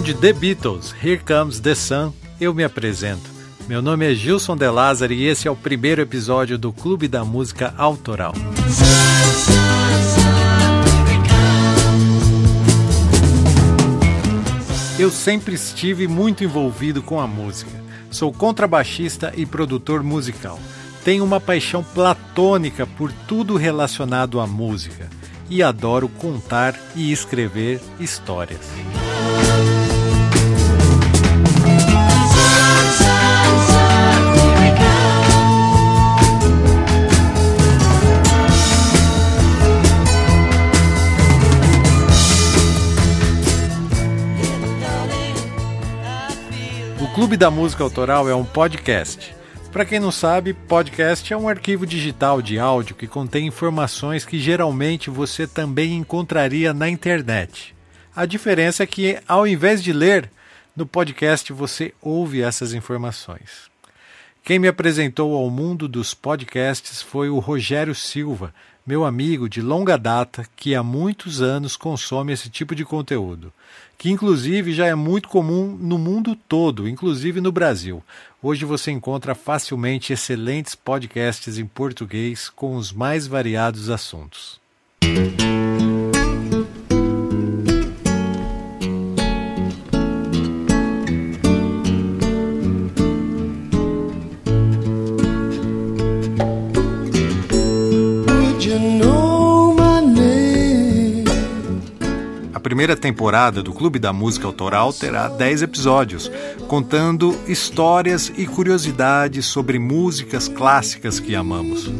De The Beatles, Here Comes the Sun, eu me apresento. Meu nome é Gilson De Lázaro e esse é o primeiro episódio do Clube da Música Autoral. Eu sempre estive muito envolvido com a música. Sou contrabaixista e produtor musical. Tenho uma paixão platônica por tudo relacionado à música e adoro contar e escrever histórias. Da Música Autoral é um podcast. Para quem não sabe, podcast é um arquivo digital de áudio que contém informações que geralmente você também encontraria na internet. A diferença é que, ao invés de ler, no podcast você ouve essas informações. Quem me apresentou ao mundo dos podcasts foi o Rogério Silva, meu amigo de longa data que há muitos anos consome esse tipo de conteúdo, que inclusive já é muito comum no mundo todo, inclusive no Brasil. Hoje você encontra facilmente excelentes podcasts em português com os mais variados assuntos. Primeira temporada do Clube da Música Autoral terá 10 episódios, contando histórias e curiosidades sobre músicas clássicas que amamos.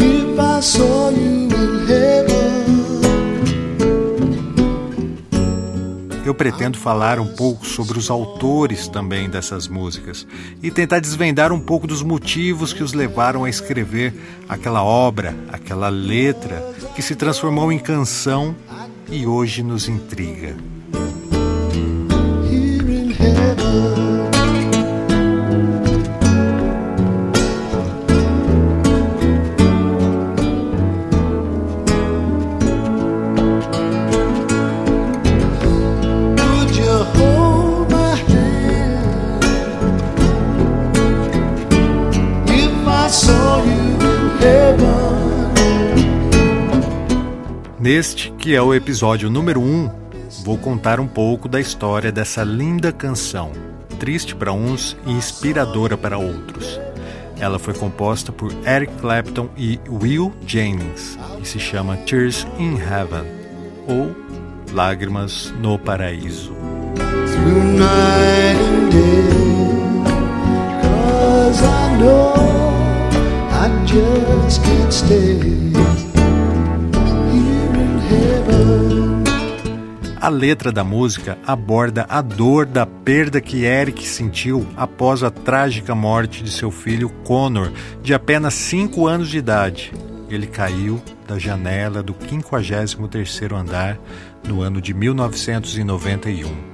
If eu pretendo falar um pouco sobre os autores também dessas músicas e tentar desvendar um pouco dos motivos que os levaram a escrever aquela obra, aquela letra que se transformou em canção e hoje nos intriga. Neste, que é o episódio número 1, um, vou contar um pouco da história dessa linda canção, triste para uns e inspiradora para outros. Ela foi composta por Eric Clapton e Will Jennings e se chama Tears in Heaven ou Lágrimas no Paraíso. just can't stay. A letra da música aborda a dor da perda que Eric sentiu após a trágica morte de seu filho Connor, de apenas 5 anos de idade. Ele caiu da janela do 53º andar no ano de 1991.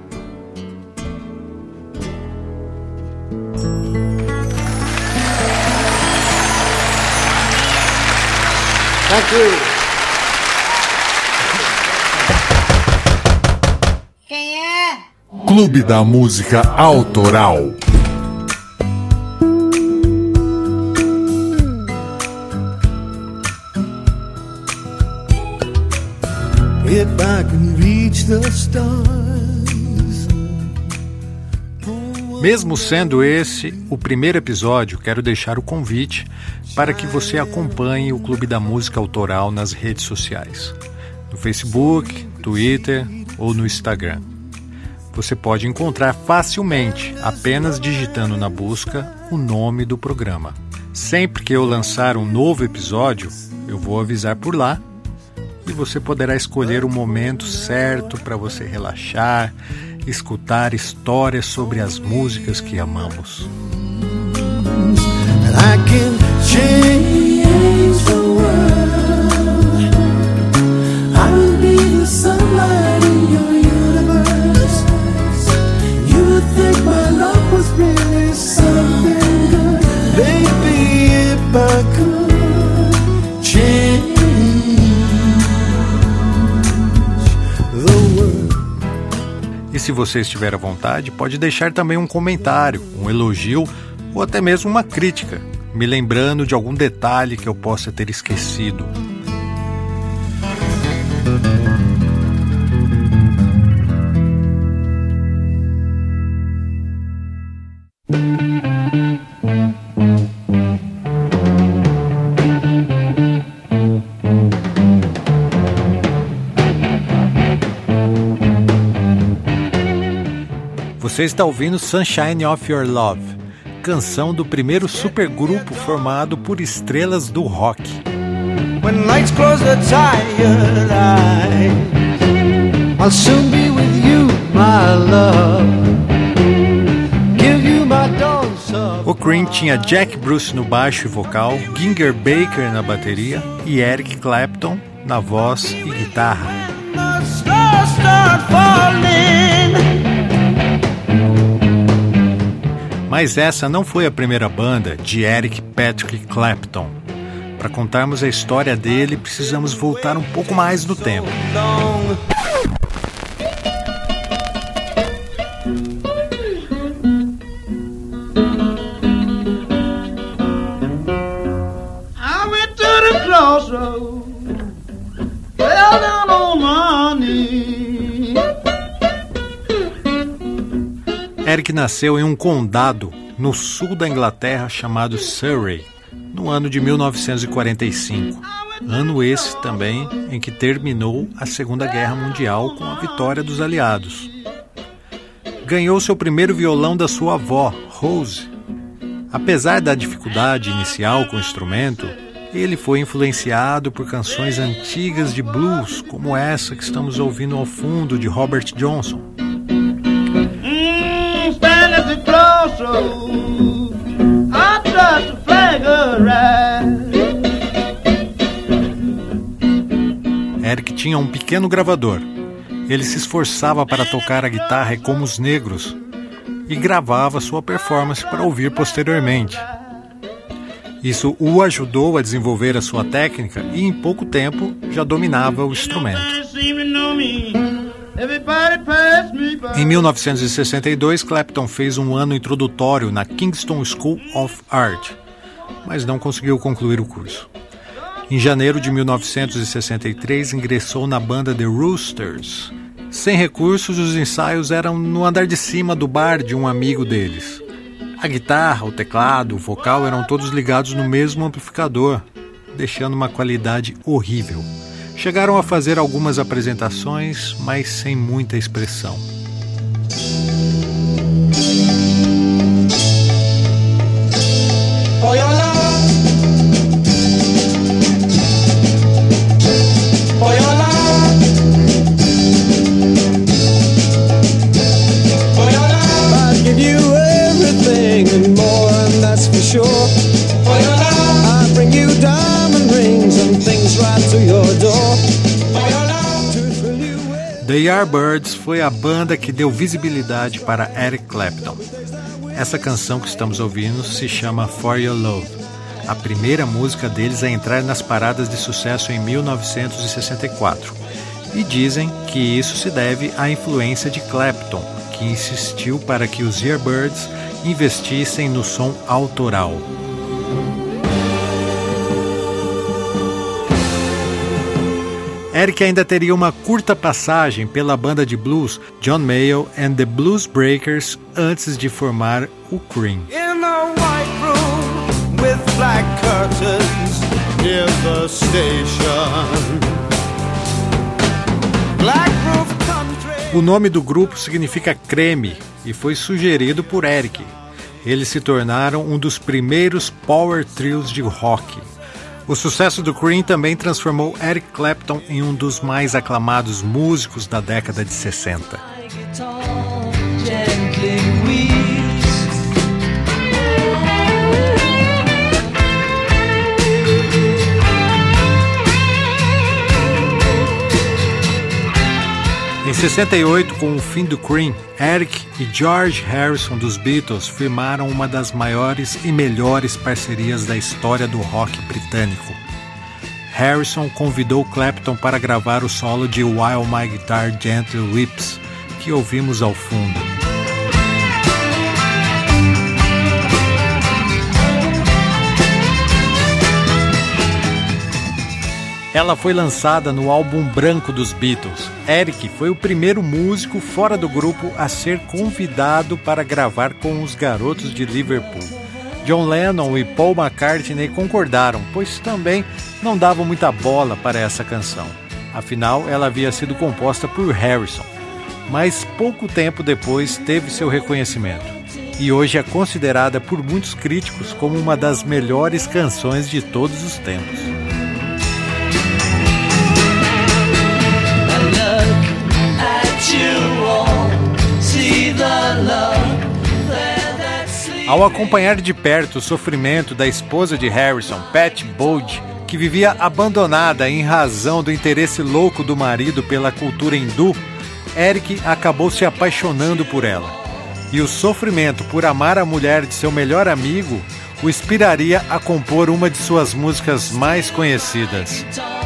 Thank you. Clube da Música Autoral. Mesmo sendo esse o primeiro episódio, quero deixar o convite para que você acompanhe o Clube da Música Autoral nas redes sociais. no Facebook, Twitter ou no Instagram. Você pode encontrar facilmente apenas digitando na busca o nome do programa. Sempre que eu lançar um novo episódio, eu vou avisar por lá e você poderá escolher o momento certo para você relaxar, escutar histórias sobre as músicas que amamos. Se você estiver à vontade, pode deixar também um comentário, um elogio ou até mesmo uma crítica, me lembrando de algum detalhe que eu possa ter esquecido. Você está ouvindo Sunshine of Your Love, canção do primeiro supergrupo formado por estrelas do rock. When lights close the tired eyes, I'll soon be with you, my love. Give you my O Cream tinha Jack Bruce no baixo e vocal, Ginger Baker na bateria e Eric Clapton na voz e guitarra. Mas essa não foi a primeira banda de Eric Patrick Clapton. Para contarmos a história dele, precisamos voltar um pouco mais no tempo. Nasceu em um condado no sul da Inglaterra chamado Surrey, no ano de 1945. Ano esse também em que terminou a Segunda Guerra Mundial com a vitória dos aliados. Ganhou seu primeiro violão da sua avó, Rose. Apesar da dificuldade inicial com o instrumento, ele foi influenciado por canções antigas de blues, como essa que estamos ouvindo ao fundo de Robert Johnson. Eric tinha um pequeno gravador. Ele se esforçava para tocar a guitarra como os negros e gravava sua performance para ouvir posteriormente. Isso o ajudou a desenvolver a sua técnica e em pouco tempo já dominava o instrumento. Em 1962, Clapton fez um ano introdutório na Kingston School of Art, mas não conseguiu concluir o curso. Em janeiro de 1963, ingressou na banda The Roosters. Sem recursos, os ensaios eram no andar de cima do bar de um amigo deles. A guitarra, o teclado, o vocal eram todos ligados no mesmo amplificador, deixando uma qualidade horrível. Chegaram a fazer algumas apresentações, mas sem muita expressão. The Yardbirds foi a banda que deu visibilidade para Eric Clapton. Essa canção que estamos ouvindo se chama For Your Love, a primeira música deles a entrar nas paradas de sucesso em 1964. E dizem que isso se deve à influência de Clapton, que insistiu para que os Yardbirds investissem no som autoral. Eric ainda teria uma curta passagem pela banda de blues John Mayall and the Blues Breakers antes de formar o Cream. O nome do grupo significa creme e foi sugerido por Eric. Eles se tornaram um dos primeiros power trios de rock. O sucesso do Cream também transformou Eric Clapton em um dos mais aclamados músicos da década de 60. 68, com o fim do Cream, Eric e George Harrison dos Beatles firmaram uma das maiores e melhores parcerias da história do rock britânico. Harrison convidou Clapton para gravar o solo de While My Guitar Gently Weeps, que ouvimos ao fundo. Ela foi lançada no álbum branco dos Beatles. Eric foi o primeiro músico fora do grupo a ser convidado para gravar com os garotos de Liverpool. John Lennon e Paul McCartney concordaram, pois também não davam muita bola para essa canção. Afinal, ela havia sido composta por Harrison. Mas pouco tempo depois teve seu reconhecimento. E hoje é considerada por muitos críticos como uma das melhores canções de todos os tempos. Ao acompanhar de perto o sofrimento da esposa de Harrison, Pat Bowd, que vivia abandonada em razão do interesse louco do marido pela cultura hindu, Eric acabou se apaixonando por ela. E o sofrimento por amar a mulher de seu melhor amigo o inspiraria a compor uma de suas músicas mais conhecidas,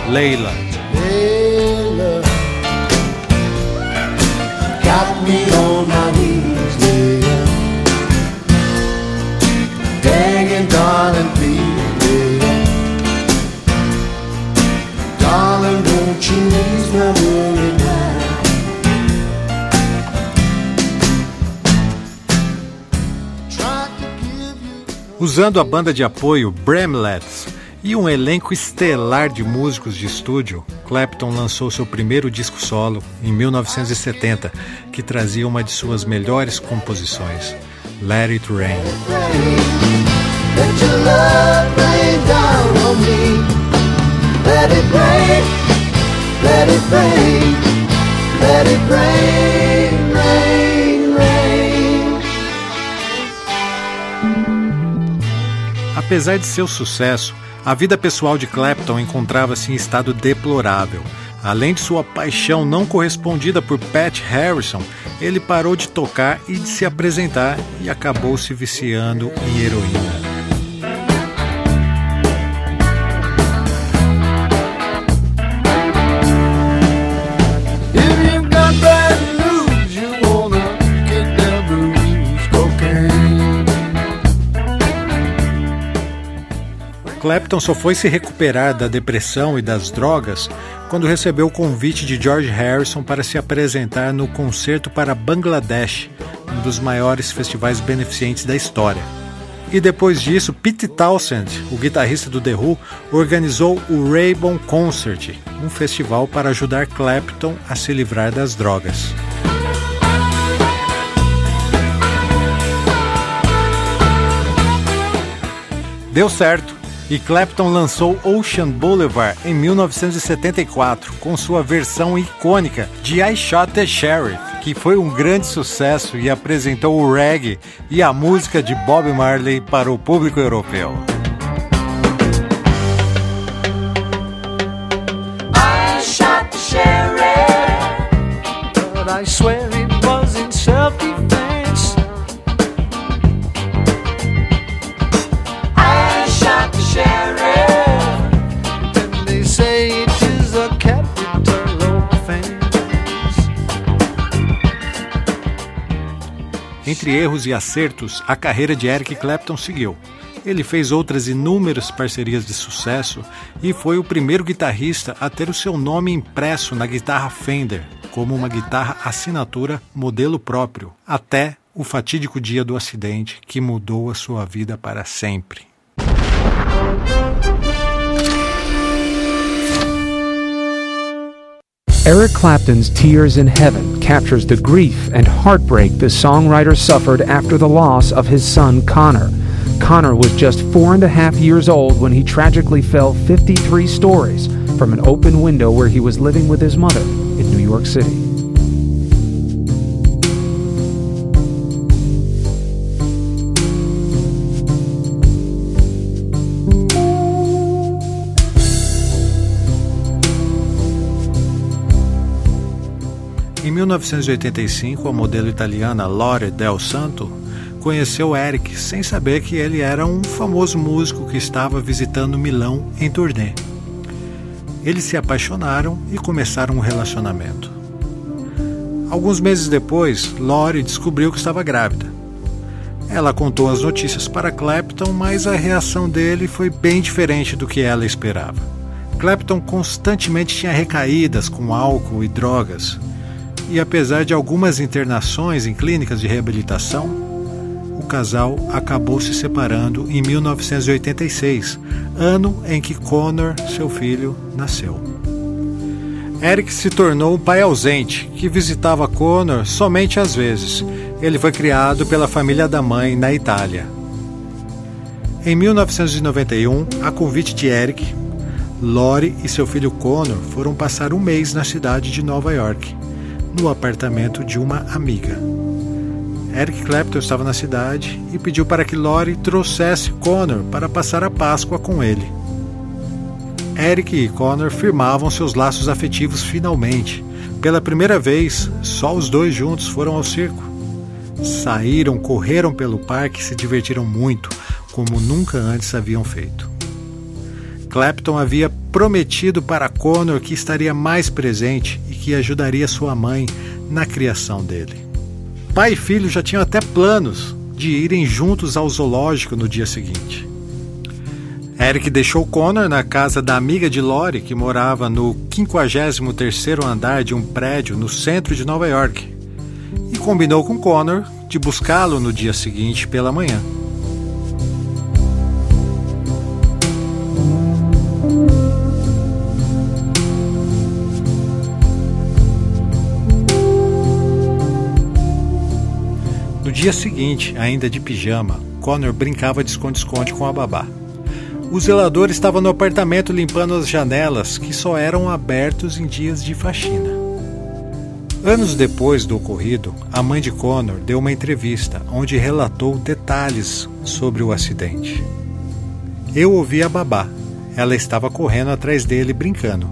Leila. Leila darling, please, Darling, you my worry now? Usando a banda de apoio Bramlets e um elenco estelar de músicos de estúdio, Clapton lançou seu primeiro disco solo em 1970, que trazia uma de suas melhores composições, Let It Rain. Love rain down on me. Let it rain, let it rain, let it rain, rain, rain. Apesar de seu sucesso, a vida pessoal de Clapton encontrava-se em estado deplorável. Além de sua paixão não correspondida por Pat Harrison, ele parou de tocar e de se apresentar e acabou se viciando em heroína. Clapton só foi se recuperar da depressão e das drogas quando recebeu o convite de George Harrison para se apresentar no Concerto para Bangladesh, um dos maiores festivais beneficentes da história. E depois disso, Pete Townshend, o guitarrista do The Who, organizou o Rainbow Concert, um festival para ajudar Clapton a se livrar das drogas. Deu certo e Clapton lançou Ocean Boulevard em 1974 com sua versão icônica de I Shot the Sheriff, que foi um grande sucesso e apresentou o reggae e a música de Bob Marley para o público europeu. I shot the sheriff, Entre erros e acertos, a carreira de Eric Clapton seguiu. Ele fez outras inúmeras parcerias de sucesso e foi o primeiro guitarrista a ter o seu nome impresso na guitarra Fender, como uma guitarra assinatura modelo próprio, até o fatídico dia do acidente que mudou a sua vida para sempre. Eric Clapton's Tears in Heaven captures the grief and heartbreak the songwriter suffered after the loss of his son Connor. Connor was just four and a half years old when he tragically fell 53 stories from an open window where he was living with his mother in New York City. 1985, a modelo italiana Lore Del Santo conheceu Eric sem saber que ele era um famoso músico que estava visitando Milão em turnê. Eles se apaixonaram e começaram um relacionamento. Alguns meses depois, Lore descobriu que estava grávida. Ela contou as notícias para Clapton, mas a reação dele foi bem diferente do que ela esperava. Clapton constantemente tinha recaídas com álcool e drogas e apesar de algumas internações em clínicas de reabilitação, o casal acabou se separando em 1986, ano em que Connor, seu filho, nasceu. Eric se tornou um pai ausente, que visitava Connor somente às vezes. Ele foi criado pela família da mãe na Itália. Em 1991, a convite de Eric, Lori e seu filho Connor foram passar um mês na cidade de Nova York no apartamento de uma amiga. Eric Clapton estava na cidade e pediu para que Lori trouxesse Connor para passar a Páscoa com ele. Eric e Connor firmavam seus laços afetivos finalmente. Pela primeira vez, só os dois juntos foram ao circo. Saíram, correram pelo parque e se divertiram muito, como nunca antes haviam feito. Clapton havia prometido para Connor que estaria mais presente que ajudaria sua mãe na criação dele. Pai e filho já tinham até planos de irem juntos ao zoológico no dia seguinte. Eric deixou Connor na casa da amiga de Lori, que morava no 53º andar de um prédio no centro de Nova York, e combinou com Connor de buscá-lo no dia seguinte pela manhã. Dia seguinte, ainda de pijama, Connor brincava de esconde-esconde com a babá. O zelador estava no apartamento limpando as janelas que só eram abertos em dias de faxina. Anos depois do ocorrido, a mãe de Connor deu uma entrevista onde relatou detalhes sobre o acidente. Eu ouvi a babá. Ela estava correndo atrás dele brincando,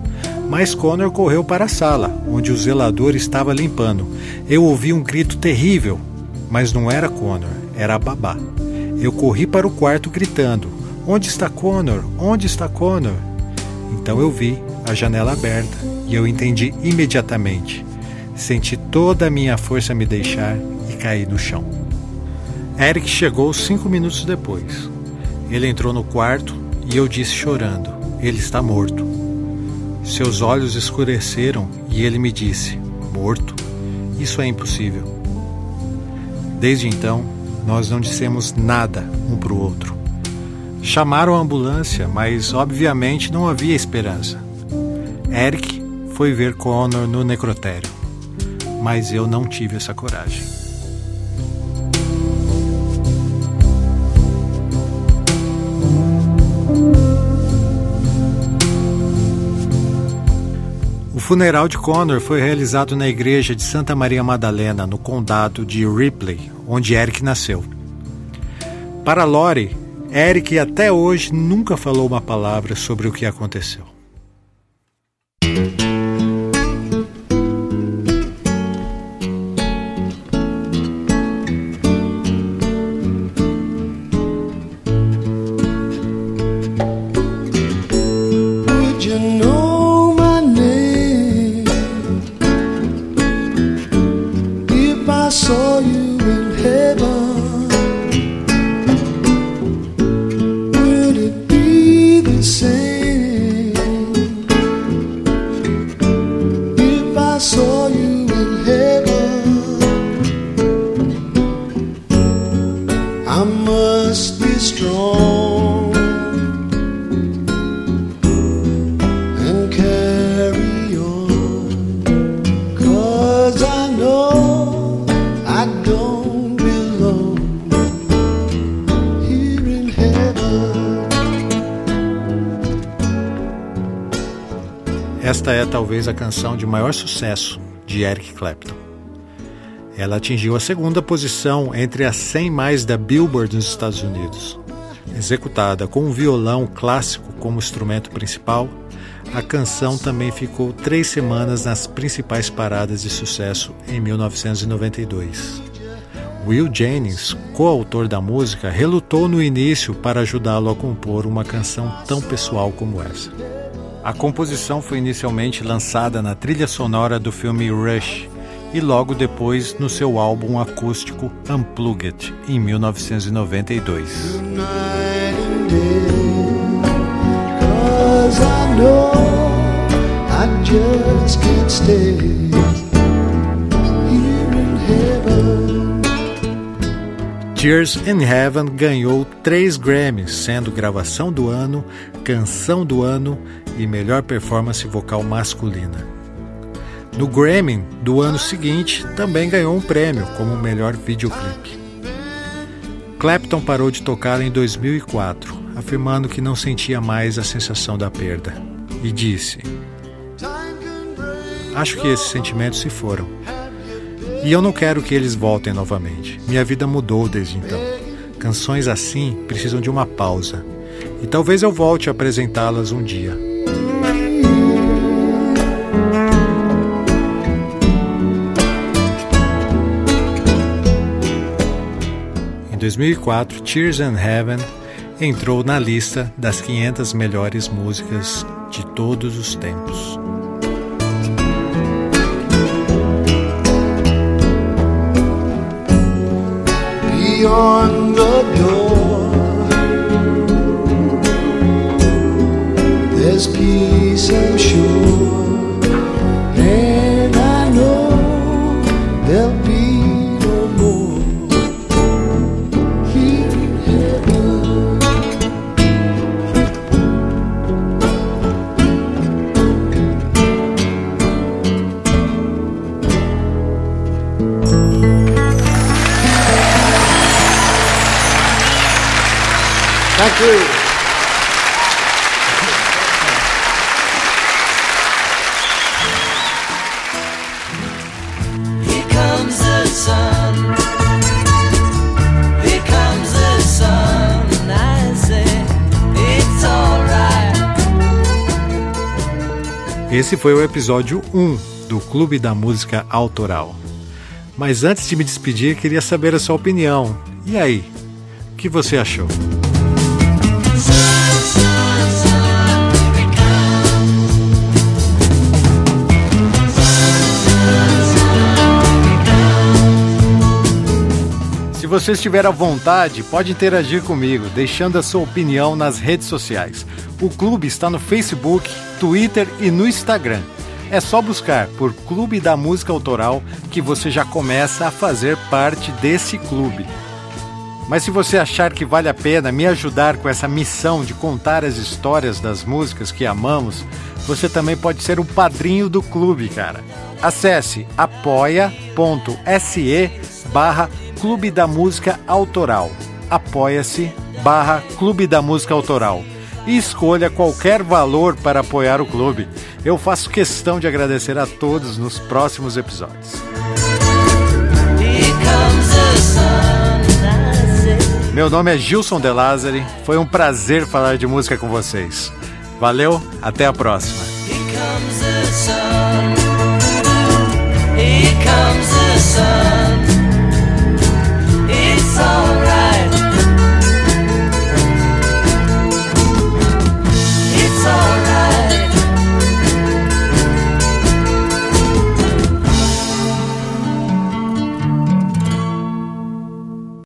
mas Connor correu para a sala, onde o zelador estava limpando. Eu ouvi um grito terrível mas não era Connor, era a babá. Eu corri para o quarto gritando: Onde está Connor? Onde está Connor? Então eu vi a janela aberta e eu entendi imediatamente. Senti toda a minha força me deixar e caí no chão. Eric chegou cinco minutos depois. Ele entrou no quarto e eu disse chorando: Ele está morto. Seus olhos escureceram e ele me disse: Morto? Isso é impossível. Desde então, nós não dissemos nada um para o outro. Chamaram a ambulância, mas obviamente não havia esperança. Eric foi ver Connor no necrotério, mas eu não tive essa coragem. O funeral de Connor foi realizado na igreja de Santa Maria Madalena, no condado de Ripley, onde Eric nasceu. Para Lori, Eric até hoje nunca falou uma palavra sobre o que aconteceu. Esta é talvez a canção de maior sucesso de Eric Clapton. Ela atingiu a segunda posição entre as 100 mais da Billboard nos Estados Unidos. Executada com um violão clássico como instrumento principal, a canção também ficou três semanas nas principais paradas de sucesso em 1992. Will Jennings, coautor da música, relutou no início para ajudá-lo a compor uma canção tão pessoal como essa. A composição foi inicialmente lançada na trilha sonora do filme Rush e logo depois no seu álbum acústico Unplugged, em 1992. Tears in Heaven ganhou três Grammys, sendo gravação do ano, canção do ano e melhor performance vocal masculina. No Grammy do ano seguinte, também ganhou um prêmio como melhor videoclipe. Clapton parou de tocar em 2004, afirmando que não sentia mais a sensação da perda, e disse: Acho que esses sentimentos se foram e eu não quero que eles voltem novamente. Minha vida mudou desde então. Canções assim precisam de uma pausa. E talvez eu volte a apresentá-las um dia. Em 2004, Tears in Heaven entrou na lista das 500 melhores músicas de todos os tempos. On the door. There's peace, I'm sure. Esse foi o episódio 1 do Clube da Música Autoral. Mas antes de me despedir, queria saber a sua opinião. E aí? O que você achou? Você estiver à vontade, pode interagir comigo, deixando a sua opinião nas redes sociais. O clube está no Facebook, Twitter e no Instagram. É só buscar por Clube da Música Autoral que você já começa a fazer parte desse clube. Mas se você achar que vale a pena me ajudar com essa missão de contar as histórias das músicas que amamos, você também pode ser o padrinho do clube, cara. Acesse apoia.se barra Clube da Música Autoral. Apoia-se barra Clube da Música Autoral e escolha qualquer valor para apoiar o clube. Eu faço questão de agradecer a todos nos próximos episódios. Meu nome é Gilson De Lázari, foi um prazer falar de música com vocês. Valeu, até a próxima. Here comes the sun. song.